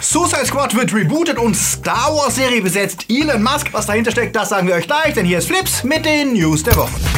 Suicide Squad wird rebootet und Star Wars Serie besetzt Elon Musk. Was dahinter steckt, das sagen wir euch gleich, denn hier ist Flips mit den News der Woche.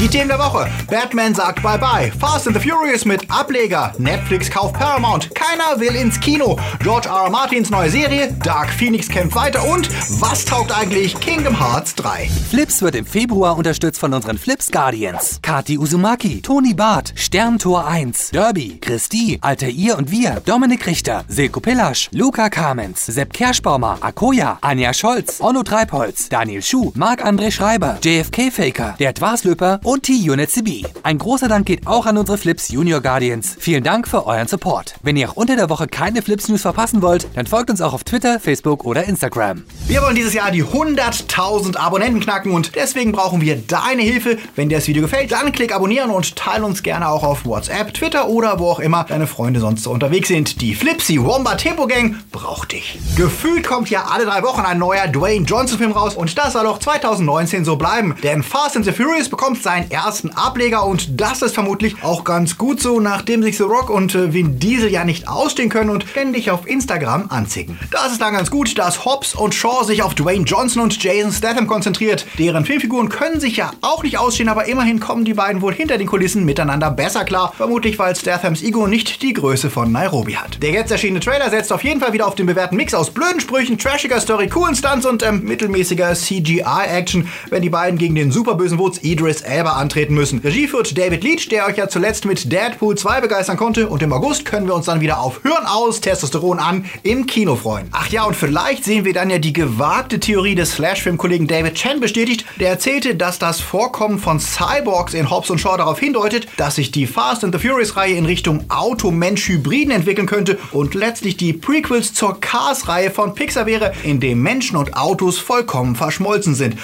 Die Themen der Woche. Batman sagt Bye-Bye. Fast and the Furious mit Ableger. Netflix kauft Paramount. Keiner will ins Kino. George R. R. Martins neue Serie. Dark Phoenix kämpft weiter. Und was taugt eigentlich Kingdom Hearts 3? Flips wird im Februar unterstützt von unseren Flips Guardians. Kati Uzumaki, Toni Barth, Sterntor 1, Derby, Christi, Altair und wir, Dominik Richter, Silko Pillasch, Luca Kamens, Sepp Kerschbaumer, Akoya, Anja Scholz, Onno Treibholz, Daniel Schuh, Marc-André Schreiber, JFK Faker, der Dwarslöper und T-Unit CB. Ein großer Dank geht auch an unsere Flips Junior Guardians. Vielen Dank für euren Support. Wenn ihr auch unter der Woche keine Flips News verpassen wollt, dann folgt uns auch auf Twitter, Facebook oder Instagram. Wir wollen dieses Jahr die 100.000 Abonnenten knacken und deswegen brauchen wir deine Hilfe. Wenn dir das Video gefällt, dann klick abonnieren und teile uns gerne auch auf WhatsApp, Twitter oder wo auch immer deine Freunde sonst so unterwegs sind. Die Flipsy Womba Tempo Gang braucht dich. Gefühlt kommt ja alle drei Wochen ein neuer Dwayne Johnson Film raus und das soll auch 2019 so bleiben. Denn Fast and the Furious bekommt sein seinen ersten Ableger und das ist vermutlich auch ganz gut so, nachdem sich The Rock und äh, Vin Diesel ja nicht ausstehen können und ständig auf Instagram anzicken. Das ist dann ganz gut, dass Hobbs und Shaw sich auf Dwayne Johnson und Jason Statham konzentriert. Deren Filmfiguren können sich ja auch nicht ausstehen, aber immerhin kommen die beiden wohl hinter den Kulissen miteinander besser klar. Vermutlich, weil Stathams Ego nicht die Größe von Nairobi hat. Der jetzt erschienene Trailer setzt auf jeden Fall wieder auf den bewährten Mix aus blöden Sprüchen, trashiger Story, coolen Stunts und ähm, mittelmäßiger CGI-Action, wenn die beiden gegen den superbösen Wutz Idris Elba selber antreten müssen. Regie führt David Leach, der euch ja zuletzt mit Deadpool 2 begeistern konnte und im August können wir uns dann wieder auf Hören aus, Testosteron an im Kino freuen. Ach ja, und vielleicht sehen wir dann ja die gewagte Theorie des Slash-Film-Kollegen David Chen bestätigt, der erzählte, dass das Vorkommen von Cyborgs in Hobbs und Shaw darauf hindeutet, dass sich die Fast and the Furious-Reihe in Richtung Auto-Mensch-Hybriden entwickeln könnte und letztlich die Prequels zur Cars-Reihe von Pixar wäre, in dem Menschen und Autos vollkommen verschmolzen sind.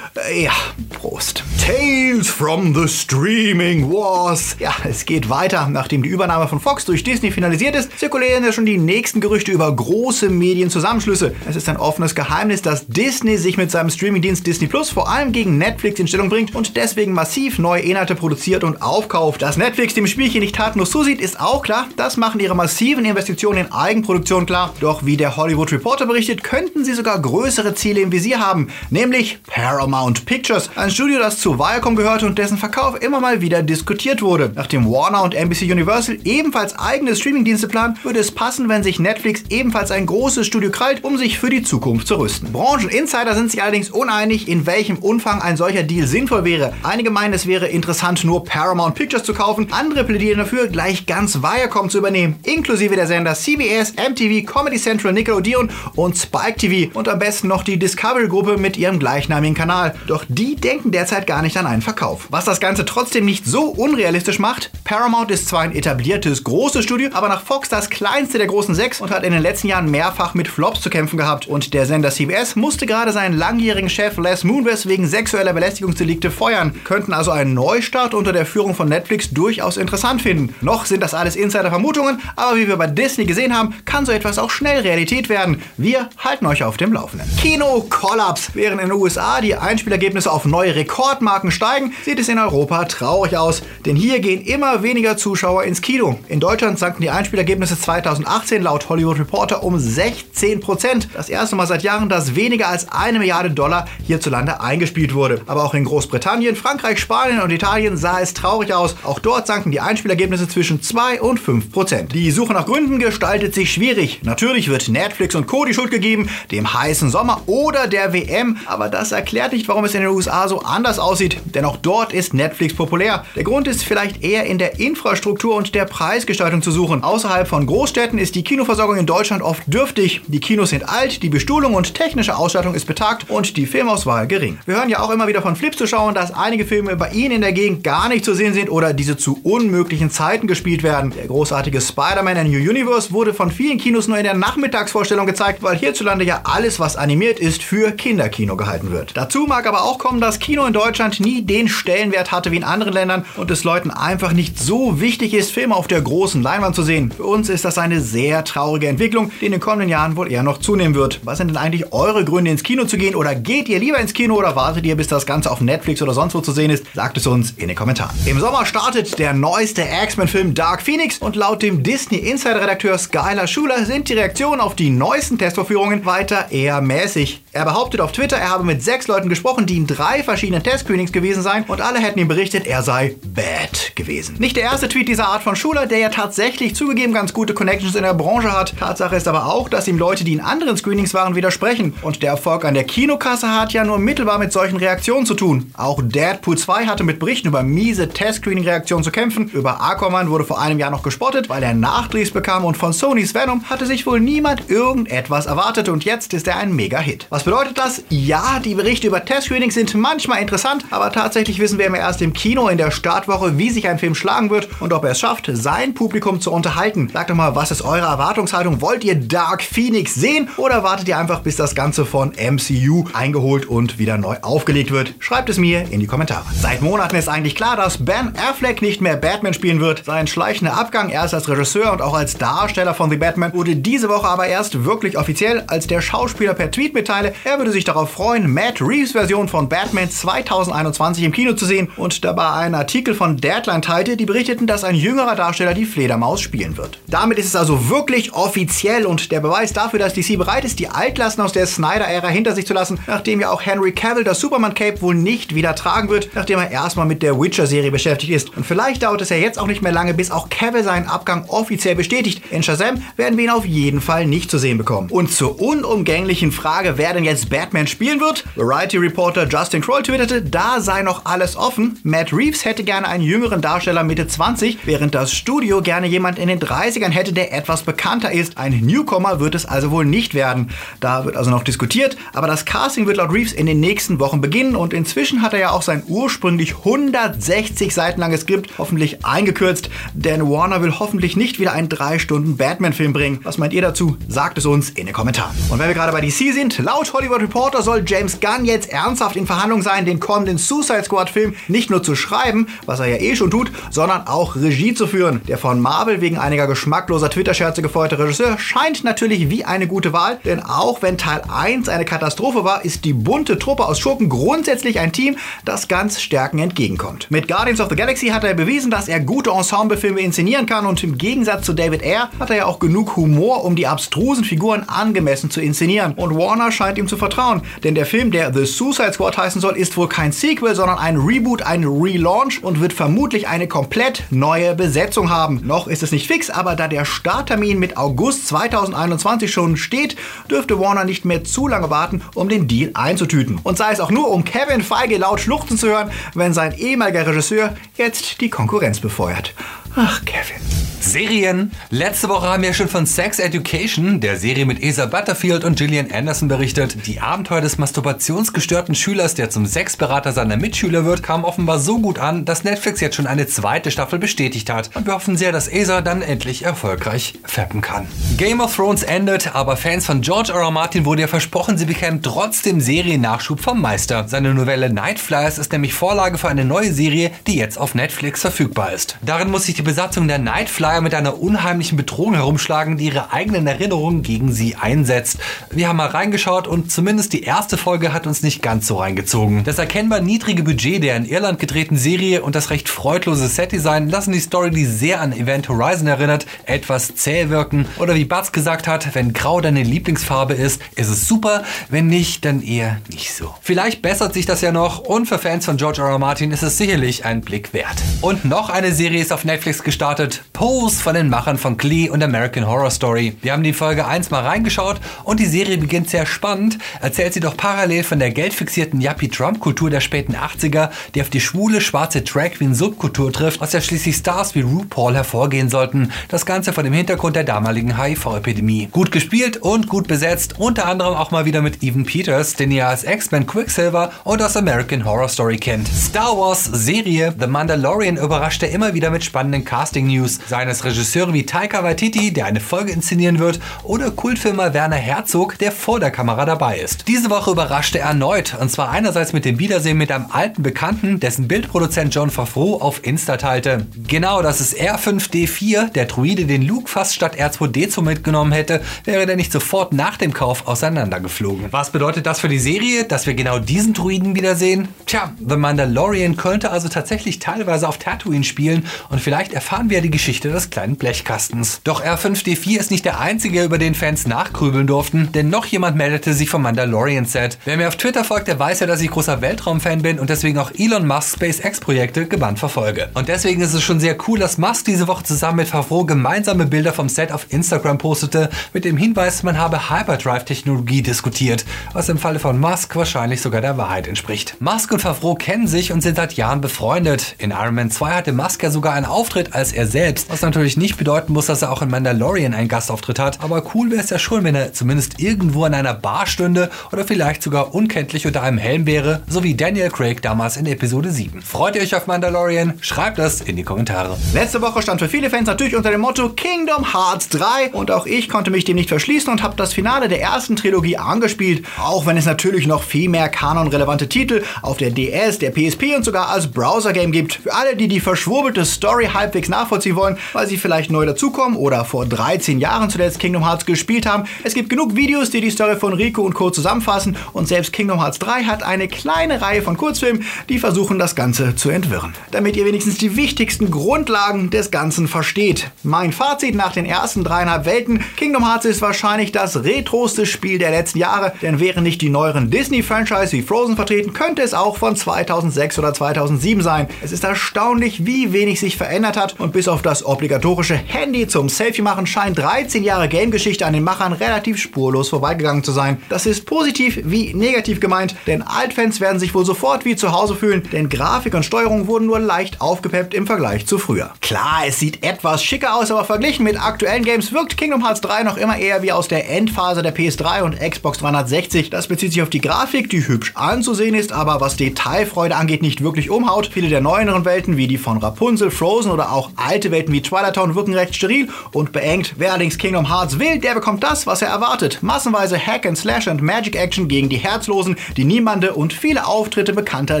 Äh, ja, Prost. Tales from the Streaming Wars. Ja, es geht weiter. Nachdem die Übernahme von Fox durch Disney finalisiert ist, zirkulieren ja schon die nächsten Gerüchte über große Medienzusammenschlüsse. Es ist ein offenes Geheimnis, dass Disney sich mit seinem Streamingdienst Disney Plus vor allem gegen Netflix in Stellung bringt und deswegen massiv neue Inhalte produziert und aufkauft. Dass Netflix dem Spielchen nicht tatenlos zusieht, ist auch klar. Das machen ihre massiven Investitionen in Eigenproduktion klar. Doch wie der Hollywood Reporter berichtet, könnten sie sogar größere Ziele im Visier haben, nämlich Paramount Pictures, ein Studio, das zu Viacom gehörte und dessen Verkauf immer mal wieder diskutiert wurde. Nachdem Warner und NBC Universal ebenfalls eigene Streamingdienste planen, würde es passen, wenn sich Netflix ebenfalls ein großes Studio krallt, um sich für die Zukunft zu rüsten. Brancheninsider sind sich allerdings uneinig, in welchem Umfang ein solcher Deal sinnvoll wäre. Einige meinen, es wäre interessant, nur Paramount Pictures zu kaufen, andere plädieren dafür, gleich ganz Viacom zu übernehmen, inklusive der Sender CBS, MTV, Comedy Central, Nickelodeon und Spike TV und am besten noch die Discovery-Gruppe mit ihrem gleichnamigen Kanal. Doch die denken derzeit gar nicht an einen Verkauf. Was das Ganze trotzdem nicht so unrealistisch macht, Paramount ist zwar ein etabliertes, großes Studio, aber nach Fox das kleinste der großen sechs und hat in den letzten Jahren mehrfach mit Flops zu kämpfen gehabt. Und der Sender CBS musste gerade seinen langjährigen Chef Les Moonves wegen sexueller Belästigungsdelikte feuern, könnten also einen Neustart unter der Führung von Netflix durchaus interessant finden. Noch sind das alles Insider-Vermutungen, aber wie wir bei Disney gesehen haben, kann so etwas auch schnell Realität werden. Wir halten euch auf dem Laufenden. Kino-Kollaps. Während in den USA die Einspielergebnisse auf neue Rekordmarken steigen, sieht es in Europa traurig aus, denn hier gehen immer weniger Zuschauer ins Kino. In Deutschland sanken die Einspielergebnisse 2018 laut Hollywood Reporter um 16 Prozent. Das erste Mal seit Jahren, dass weniger als eine Milliarde Dollar hierzulande eingespielt wurde. Aber auch in Großbritannien, Frankreich, Spanien und Italien sah es traurig aus. Auch dort sanken die Einspielergebnisse zwischen 2 und 5 Prozent. Die Suche nach Gründen gestaltet sich schwierig. Natürlich wird Netflix und Co. die Schuld gegeben, dem heißen Sommer oder der WM, aber das erklärt nicht, warum es in den USA so anders aussieht, denn auch dort ist Netflix populär. Der Grund ist vielleicht eher in der Infrastruktur und der Preisgestaltung zu suchen. Außerhalb von Großstädten ist die Kinoversorgung in Deutschland oft dürftig. Die Kinos sind alt, die Bestuhlung und technische Ausstattung ist betagt und die Filmauswahl gering. Wir hören ja auch immer wieder von Flips zu schauen, dass einige Filme bei Ihnen in der Gegend gar nicht zu sehen sind oder diese zu unmöglichen Zeiten gespielt werden. Der großartige Spider-Man in New Universe wurde von vielen Kinos nur in der Nachmittagsvorstellung gezeigt, weil hierzulande ja alles, was animiert ist, für Kinderkino gehalten wird. Dazu mag aber auch kommen, dass Kino in Deutschland nie den Stellenwert Stellenwert hatte wie in anderen Ländern und es Leuten einfach nicht so wichtig ist, Filme auf der großen Leinwand zu sehen. Für uns ist das eine sehr traurige Entwicklung, die in den kommenden Jahren wohl eher noch zunehmen wird. Was sind denn eigentlich eure Gründe ins Kino zu gehen oder geht ihr lieber ins Kino oder wartet ihr, bis das Ganze auf Netflix oder sonst wo zu sehen ist? Sagt es uns in den Kommentaren. Im Sommer startet der neueste X-Men-Film Dark Phoenix und laut dem Disney Insider-Redakteur Skylar Schuler sind die Reaktionen auf die neuesten Testvorführungen weiter eher mäßig. Er behauptet auf Twitter, er habe mit sechs Leuten gesprochen, die in drei verschiedenen Testscreenings gewesen seien und alle hätten ihm berichtet, er sei bad gewesen. Nicht der erste Tweet dieser Art von Schuler, der ja tatsächlich zugegeben ganz gute Connections in der Branche hat. Tatsache ist aber auch, dass ihm Leute, die in anderen Screenings waren, widersprechen. Und der Erfolg an der Kinokasse hat ja nur mittelbar mit solchen Reaktionen zu tun. Auch Deadpool 2 hatte mit Berichten über miese Test-Screening-Reaktionen zu kämpfen. Über Aquaman wurde vor einem Jahr noch gespottet, weil er Nachdrehs bekam und von Sonys Venom hatte sich wohl niemand irgendetwas erwartet und jetzt ist er ein Mega-Hit. Was bedeutet das? Ja, die Berichte über Test-Screenings sind manchmal interessant, aber tatsächlich wissen wir immer erst im Kino in der Startwoche, wie sich ein Film schlagen wird und ob er es schafft, sein Publikum zu unterhalten. Sagt doch mal, was ist eure Erwartungshaltung? Wollt ihr Dark Phoenix sehen oder wartet ihr einfach, bis das Ganze von MCU eingeholt und wieder neu aufgelegt wird? Schreibt es mir in die Kommentare. Seit Monaten ist eigentlich klar, dass Ben Affleck nicht mehr Batman spielen wird. Sein schleichender Abgang erst als Regisseur und auch als Darsteller von The Batman wurde diese Woche aber erst wirklich offiziell, als der Schauspieler per Tweet mitteile, er würde sich darauf freuen, Matt Reeves Version von Batman 2021 im Kino zu sehen und dabei einen Artikel von Deadline teilte, die berichteten, dass ein jüngerer Darsteller die Fledermaus spielen wird. Damit ist es also wirklich offiziell und der Beweis dafür, dass DC bereit ist, die Altlasten aus der Snyder-Ära hinter sich zu lassen, nachdem ja auch Henry Cavill das Superman-Cape wohl nicht wieder tragen wird, nachdem er erstmal mit der Witcher-Serie beschäftigt ist. Und vielleicht dauert es ja jetzt auch nicht mehr lange, bis auch Cavill seinen Abgang offiziell bestätigt. In Shazam werden wir ihn auf jeden Fall nicht zu sehen bekommen. Und zur unumgänglichen Frage, wer denn jetzt Batman spielen wird, Variety-Reporter Justin Kroll twitterte, da sei noch alles offen. Matt Reeves hätte gerne einen jüngeren Darsteller Mitte 20, während das Studio gerne jemand in den 30ern hätte, der etwas bekannter ist. Ein Newcomer wird es also wohl nicht werden. Da wird also noch diskutiert, aber das Casting wird laut Reeves in den nächsten Wochen beginnen und inzwischen hat er ja auch sein ursprünglich 160 Seiten langes Skript hoffentlich eingekürzt, denn Warner will hoffentlich nicht wieder einen 3 Stunden Batman-Film bringen. Was meint ihr dazu? Sagt es uns in den Kommentaren. Und wenn wir gerade bei DC sind, laut Hollywood Reporter soll James Gunn jetzt ernsthaft in Verhandlung sein, den kommenden Suicide Squad-Film nicht nur zu schreiben, was er ja eh schon tut, sondern auch Regie zu führen. Der von Marvel wegen einiger geschmackloser Twitter-Scherze gefeuerte Regisseur scheint natürlich wie eine gute Wahl, denn auch wenn Teil 1 eine Katastrophe war, ist die bunte Truppe aus Schurken grundsätzlich ein Team, das ganz Stärken entgegenkommt. Mit Guardians of the Galaxy hat er bewiesen, dass er gute Ensemblefilme inszenieren kann und im Gegensatz zu David Ayer hat er ja auch genug Humor, um die abstrusen Figuren angemessen zu inszenieren. Und Warner scheint ihm zu vertrauen, denn der Film, der The Suicide Squad heißen soll, ist wohl kein Sequel, sondern ein Reboot, ein Relaunch und wird vermutlich eine komplett neue Besetzung haben. Noch ist es nicht fix, aber da der Starttermin mit August 2021 schon steht, dürfte Warner nicht mehr zu lange warten, um den Deal einzutüten. Und sei es auch nur, um Kevin Feige laut schluchzen zu hören, wenn sein ehemaliger Regisseur jetzt die Konkurrenz befeuert. Ach, Kevin. Serien. Letzte Woche haben wir schon von Sex Education, der Serie mit Asa Butterfield und Gillian Anderson berichtet. Die Abenteuer des masturbationsgestörten Schülers, der zum Sexberater seiner Mitschüler wird, kamen offenbar so gut an, dass Netflix jetzt schon eine zweite Staffel bestätigt hat. Und wir hoffen sehr, dass Asa dann endlich erfolgreich fappen kann. Game of Thrones endet, aber Fans von George R. R. Martin wurde ja versprochen, sie bekämen trotzdem Seriennachschub vom Meister. Seine Novelle Night Flyers ist nämlich Vorlage für eine neue Serie, die jetzt auf Netflix verfügbar ist. Darin muss sich die Besatzung der Night Flyer mit einer unheimlichen Bedrohung herumschlagen, die ihre eigenen Erinnerungen gegen sie einsetzt. Wir haben mal reingeschaut und zumindest die erste Folge hat uns nicht ganz so reingezogen. Das erkennbar niedrige Budget der in Irland gedrehten Serie und das recht freudlose Setdesign lassen die Story, die sehr an Event Horizon erinnert, etwas zäh wirken. Oder wie Batz gesagt hat, wenn grau deine Lieblingsfarbe ist, ist es super, wenn nicht, dann eher nicht so. Vielleicht bessert sich das ja noch und für Fans von George R. R. Martin ist es sicherlich ein Blick wert. Und noch eine Serie ist auf Netflix gestartet, Pose von den Machern von Glee und American Horror Story. Wir haben die Folge 1 mal reingeschaut und die Serie beginnt sehr spannend, erzählt sie doch parallel von der geldfixierten Yuppie-Trump-Kultur der späten 80er, die auf die schwule, schwarze Drag Queen Subkultur trifft, aus der schließlich Stars wie RuPaul hervorgehen sollten. Das Ganze vor dem Hintergrund der damaligen HIV-Epidemie. Gut gespielt und gut besetzt, unter anderem auch mal wieder mit Evan Peters, den ihr als X-Men Quicksilver und aus American Horror Story kennt. Star Wars Serie The Mandalorian überrascht er immer wieder mit spannenden Casting-News. Seine es Regisseure wie Taika Waititi, der eine Folge inszenieren wird, oder Kultfilmer Werner Herzog, der vor der Kamera dabei ist. Diese Woche überraschte er erneut, und zwar einerseits mit dem Wiedersehen mit einem alten Bekannten, dessen Bildproduzent John Favreau auf Insta teilte. Genau, das ist R5D4, der Druide, den Luke fast statt R2D2 mitgenommen hätte, wäre der nicht sofort nach dem Kauf auseinandergeflogen. Was bedeutet das für die Serie, dass wir genau diesen Druiden wiedersehen? Tja, The Mandalorian könnte also tatsächlich teilweise auf Tatooine spielen und vielleicht erfahren wir die Geschichte des kleinen Blechkastens. Doch R5D4 ist nicht der einzige, über den Fans nachgrübeln durften, denn noch jemand meldete sich vom Mandalorian-Set. Wer mir auf Twitter folgt, der weiß ja, dass ich großer Weltraumfan bin und deswegen auch Elon Musk SpaceX-Projekte gebannt verfolge. Und deswegen ist es schon sehr cool, dass Musk diese Woche zusammen mit Favreau gemeinsame Bilder vom Set auf Instagram postete, mit dem Hinweis, man habe Hyperdrive-Technologie diskutiert, was im Falle von Musk wahrscheinlich sogar der Wahrheit entspricht. Musk und Favreau kennen sich und sind seit Jahren befreundet. In Iron Man 2 hatte Musk ja sogar einen Auftritt als er selbst, was natürlich nicht bedeuten muss, dass er auch in Mandalorian einen Gastauftritt hat, aber cool wäre es ja schon, wenn er zumindest irgendwo an einer Bar stünde oder vielleicht sogar unkenntlich unter einem Helm wäre, so wie Daniel Craig damals in Episode 7. Freut ihr euch auf Mandalorian? Schreibt das in die Kommentare. Letzte Woche stand für viele Fans natürlich unter dem Motto Kingdom Hearts 3 und auch ich konnte mich dem nicht verschließen und habe das Finale der ersten Trilogie angespielt, auch wenn es natürlich noch viel mehr kanonrelevante Titel auf der DS, der PSP und sogar als Browser-Game gibt. Für alle, die die verschwurbelte Story halbwegs nachvollziehen wollen, weil sie vielleicht neu dazukommen oder vor 13 Jahren zuletzt Kingdom Hearts gespielt haben. Es gibt genug Videos, die die Story von Rico und Co. zusammenfassen und selbst Kingdom Hearts 3 hat eine kleine Reihe von Kurzfilmen, die versuchen das Ganze zu entwirren. Damit ihr wenigstens die wichtigsten Grundlagen des Ganzen versteht. Mein Fazit nach den ersten dreieinhalb Welten, Kingdom Hearts ist wahrscheinlich das retroste Spiel der letzten Jahre, denn wären nicht die neueren Disney-Franchise wie Frozen vertreten, könnte es auch von 2006 oder 2007 sein. Es ist erstaunlich, wie wenig sich verändert hat und bis auf das obligatorische Handy zum Selfie machen scheint 13 Jahre Game-Geschichte an den Machern relativ spurlos vorbeigegangen zu sein. Das ist positiv wie negativ gemeint, denn Altfans werden sich wohl sofort wie zu Hause fühlen, denn Grafik und Steuerung wurden nur leicht aufgepeppt im Vergleich zu früher. Klar, es sieht etwas schicker aus, aber verglichen mit aktuellen Games wirkt Kingdom Hearts 3 noch immer eher wie aus der Endphase der PS3 und Xbox 360. Das bezieht sich auf die Grafik, die hübsch anzusehen ist, aber was Detailfreude angeht, nicht wirklich umhaut. Viele der neueren Welten, wie die von Rapunzel, Frozen oder auch alte Welten wie Twilight Town, wirken recht steril und beengt. Wer allerdings Kingdom Hearts will, der bekommt das, was er erwartet. Massenweise Hack and Slash und Magic Action gegen die Herzlosen, die Niemande und viele Auftritte bekannter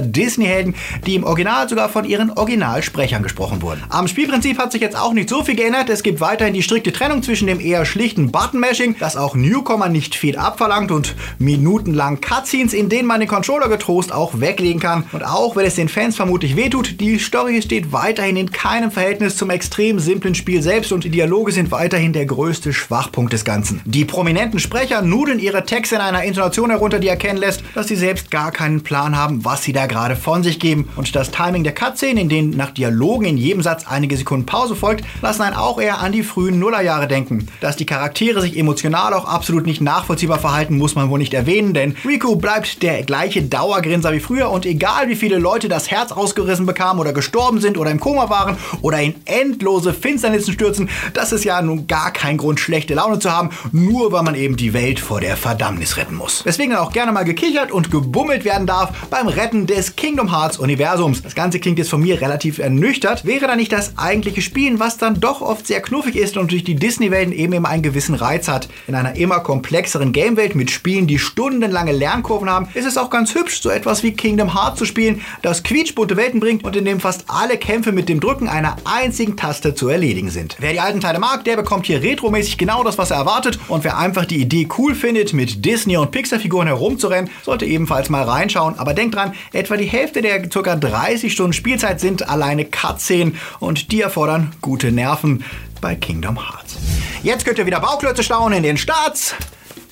Disney-Helden, die im Original sogar von ihren Originalsprechern gesprochen wurden. Am Spielprinzip hat sich jetzt auch nicht so viel geändert. Es gibt weiterhin die strikte Trennung zwischen dem eher schlichten Button-Mashing, das auch Newcomer nicht viel abverlangt und minutenlang Cutscenes, in denen man den Controller getrost auch weglegen kann. Und auch wenn es den Fans vermutlich wehtut, die Story steht weiterhin in keinem Verhältnis zum extrem simplen Spiel selbst und die Dialoge sind weiterhin der größte Schwachpunkt des Ganzen. Die prominenten Sprecher nudeln ihre Texte in einer Intonation herunter, die erkennen lässt, dass sie selbst gar keinen Plan haben, was sie da gerade von sich geben. Und das Timing der Cutscene, in denen nach Dialogen in jedem Satz einige Sekunden Pause folgt, lassen einen auch eher an die frühen Nullerjahre denken. Dass die Charaktere sich emotional auch absolut nicht nachvollziehbar verhalten, muss man wohl nicht erwähnen, denn Riku bleibt der gleiche Dauergrinser wie früher und egal wie viele Leute das Herz ausgerissen bekamen oder gestorben sind oder im Koma waren oder in endlose Finsternissen stürzen, das ist ja nun gar kein Grund, schlechte Laune zu haben, nur weil man eben die Welt vor der Verdammnis retten muss. Deswegen auch gerne mal gekichert und gebummelt werden darf beim Retten des Kingdom Hearts Universums. Das Ganze klingt jetzt von mir relativ ernüchtert. Wäre da nicht das eigentliche Spielen, was dann doch oft sehr knuffig ist und durch die Disney-Welten eben immer einen gewissen Reiz hat. In einer immer komplexeren Game-Welt mit Spielen, die stundenlange Lernkurven haben, ist es auch ganz hübsch, so etwas wie Kingdom Hearts zu spielen, das quietschbunte Welten bringt und in dem fast alle Kämpfe mit dem Drücken einer einzigen Taste zu erledigen sind. Wer die alten Teile mag, der bekommt hier retromäßig genau das, was er erwartet und wer einfach die Idee cool findet, mit Disney und Pixar-Figuren herumzurennen, sollte ebenfalls mal reinschauen. Aber denkt dran, etwa die Hälfte der ca. 30 Stunden Spielzeit sind alleine Cutscenen und die erfordern gute Nerven bei Kingdom Hearts. Jetzt könnt ihr wieder Bauklötze staunen in den Starts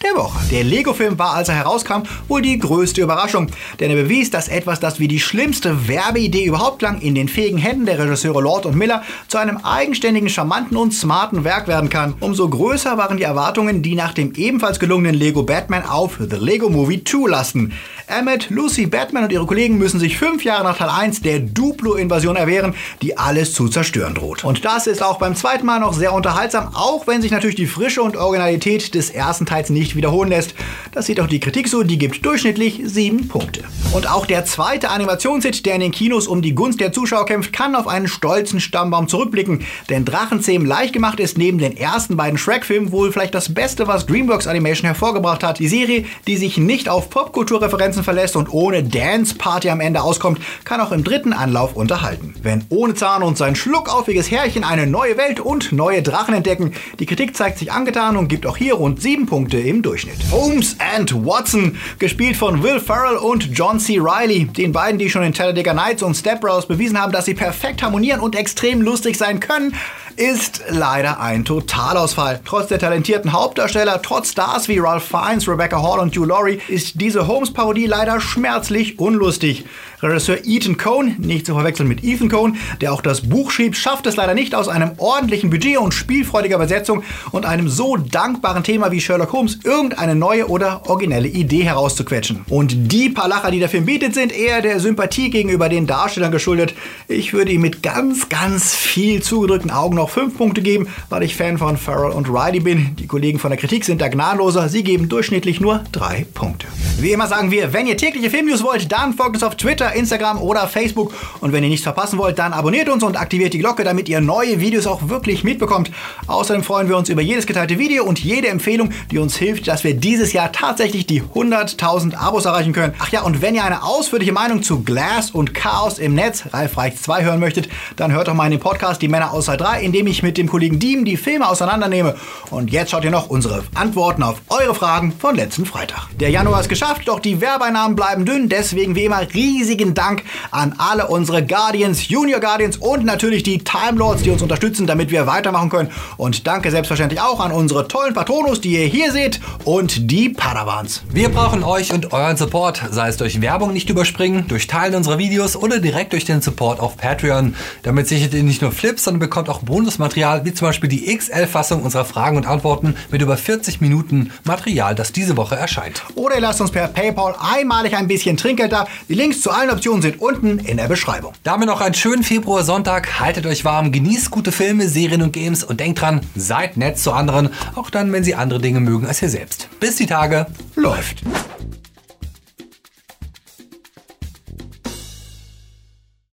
der Woche. Der Lego-Film war, als er herauskam, wohl die größte Überraschung, denn er bewies, dass etwas, das wie die schlimmste Werbeidee überhaupt klang, in den fähigen Händen der Regisseure Lord und Miller zu einem eigenständigen, charmanten und smarten Werk werden kann. Umso größer waren die Erwartungen, die nach dem ebenfalls gelungenen Lego Batman auf The Lego Movie 2 lasten. Emmett, Lucy, Batman und ihre Kollegen müssen sich fünf Jahre nach Teil 1 der Duplo-Invasion erwehren, die alles zu zerstören droht. Und das ist auch beim zweiten Mal noch sehr unterhaltsam, auch wenn sich natürlich die Frische und Originalität des ersten Teils nicht nicht wiederholen lässt. Das sieht auch die Kritik so, die gibt durchschnittlich 7 Punkte. Und auch der zweite Animationshit, der in den Kinos um die Gunst der Zuschauer kämpft, kann auf einen stolzen Stammbaum zurückblicken. Denn Drachenzähmen leicht gemacht ist neben den ersten beiden Shrek-Filmen wohl vielleicht das Beste, was DreamWorks Animation hervorgebracht hat. Die Serie, die sich nicht auf Popkulturreferenzen verlässt und ohne Dance-Party am Ende auskommt, kann auch im dritten Anlauf unterhalten. Wenn ohne Zahn und sein schluckaufiges Herrchen eine neue Welt und neue Drachen entdecken, die Kritik zeigt sich angetan und gibt auch hier rund 7 Punkte im Durchschnitt. Holmes and Watson, gespielt von Will Ferrell und John C. Reilly, den beiden, die schon in Talladega Nights und Step Brothers bewiesen haben, dass sie perfekt harmonieren und extrem lustig sein können, ist leider ein Totalausfall. Trotz der talentierten Hauptdarsteller, trotz Stars wie Ralph Fiennes, Rebecca Hall und Hugh Laurie, ist diese Holmes-Parodie leider schmerzlich unlustig. Regisseur Ethan Cohn, nicht zu verwechseln mit Ethan Cohn, der auch das Buch schrieb, schafft es leider nicht aus einem ordentlichen Budget und spielfreudiger Übersetzung und einem so dankbaren Thema wie Sherlock Holmes irgendeine neue oder originelle Idee herauszuquetschen. Und die paar Lacher, die der Film bietet, sind eher der Sympathie gegenüber den Darstellern geschuldet. Ich würde ihm mit ganz, ganz viel zugedrückten Augen noch 5 Punkte geben, weil ich Fan von Farrell und Riley bin. Die Kollegen von der Kritik sind da gnadenloser. Sie geben durchschnittlich nur 3 Punkte. Wie immer sagen wir, wenn ihr tägliche Filmnews wollt, dann folgt uns auf Twitter, Instagram oder Facebook. Und wenn ihr nichts verpassen wollt, dann abonniert uns und aktiviert die Glocke, damit ihr neue Videos auch wirklich mitbekommt. Außerdem freuen wir uns über jedes geteilte Video und jede Empfehlung, die uns hilft, dass wir dieses Jahr tatsächlich die 100.000 Abos erreichen können. Ach ja, und wenn ihr eine ausführliche Meinung zu Glass und Chaos im Netz, Ralf Reicht 2, hören möchtet, dann hört doch mal in den Podcast Die Männer außer 3, in dem ich mit dem Kollegen Diem die Filme auseinandernehme. Und jetzt schaut ihr noch unsere Antworten auf eure Fragen von letzten Freitag. Der Januar ist geschafft, doch die Werbeeinnahmen bleiben dünn. Deswegen wie immer riesigen Dank an alle unsere Guardians, Junior Guardians und natürlich die Time Lords, die uns unterstützen, damit wir weitermachen können. Und danke selbstverständlich auch an unsere tollen Patronus, die ihr hier seht und die Padawans. Wir brauchen euch und euren Support, sei es durch Werbung nicht überspringen, durch Teilen unserer Videos oder direkt durch den Support auf Patreon. Damit sichert ihr nicht nur Flips, sondern bekommt auch Bonusmaterial, wie zum Beispiel die XL-Fassung unserer Fragen und Antworten mit über 40 Minuten Material, das diese Woche erscheint. Oder ihr lasst uns per PayPal einmalig ein bisschen Trinkgeld da. Die Links zu allen Optionen sind unten in der Beschreibung. Damit noch einen schönen Februar-Sonntag. Haltet euch warm, genießt gute Filme, Serien und Games und denkt dran, seid nett zu anderen, auch dann, wenn sie andere Dinge mögen als ihr selbst. Bis die Tage. Läuft.